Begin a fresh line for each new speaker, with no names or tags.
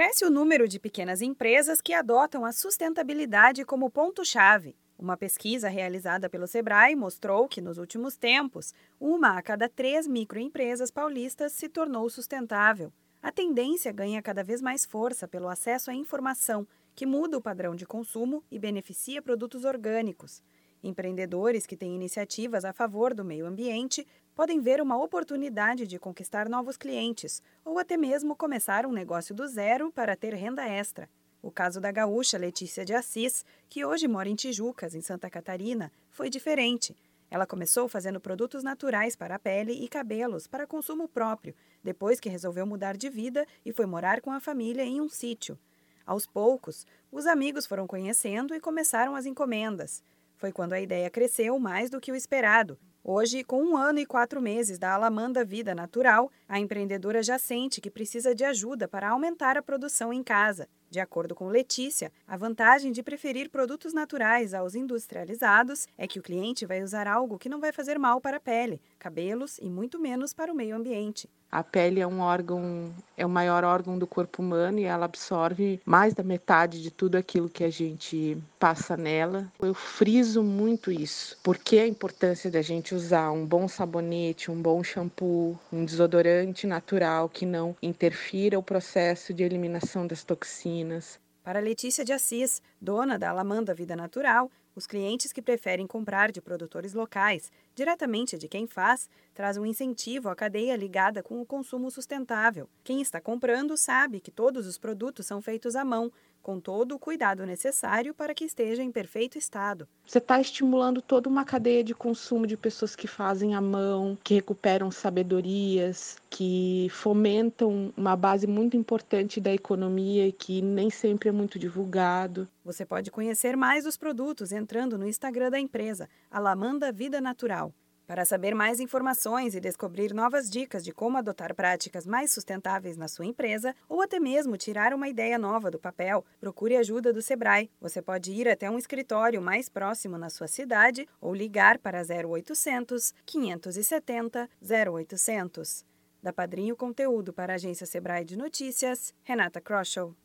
Cresce o número de pequenas empresas que adotam a sustentabilidade como ponto-chave. Uma pesquisa realizada pelo Sebrae mostrou que, nos últimos tempos, uma a cada três microempresas paulistas se tornou sustentável. A tendência ganha cada vez mais força pelo acesso à informação, que muda o padrão de consumo e beneficia produtos orgânicos. Empreendedores que têm iniciativas a favor do meio ambiente podem ver uma oportunidade de conquistar novos clientes ou até mesmo começar um negócio do zero para ter renda extra. O caso da gaúcha Letícia de Assis, que hoje mora em Tijucas, em Santa Catarina, foi diferente. Ela começou fazendo produtos naturais para a pele e cabelos para consumo próprio, depois que resolveu mudar de vida e foi morar com a família em um sítio. Aos poucos, os amigos foram conhecendo e começaram as encomendas. Foi quando a ideia cresceu mais do que o esperado. Hoje, com um ano e quatro meses da Alamanda Vida Natural, a empreendedora já sente que precisa de ajuda para aumentar a produção em casa. De acordo com Letícia, a vantagem de preferir produtos naturais aos industrializados é que o cliente vai usar algo que não vai fazer mal para a pele, cabelos e muito menos para o meio ambiente.
A pele é um órgão, é o maior órgão do corpo humano e ela absorve mais da metade de tudo aquilo que a gente passa nela. Eu friso muito isso, porque a importância da gente usar um bom sabonete, um bom shampoo, um desodorante natural que não interfira o processo de eliminação das toxinas.
Para Letícia de Assis, dona da Alamanda Vida Natural, os clientes que preferem comprar de produtores locais, diretamente de quem faz, traz um incentivo à cadeia ligada com o consumo sustentável. Quem está comprando sabe que todos os produtos são feitos à mão, com todo o cuidado necessário para que esteja em perfeito estado.
Você está estimulando toda uma cadeia de consumo de pessoas que fazem à mão, que recuperam sabedorias, que fomentam uma base muito importante da economia que nem sempre é muito divulgado.
Você pode conhecer mais dos produtos entrando no Instagram da empresa, Alamanda Vida Natural. Para saber mais informações e descobrir novas dicas de como adotar práticas mais sustentáveis na sua empresa ou até mesmo tirar uma ideia nova do papel, procure ajuda do Sebrae. Você pode ir até um escritório mais próximo na sua cidade ou ligar para 0800 570 0800. Da Padrinho Conteúdo para a agência Sebrae de Notícias, Renata Kroschel.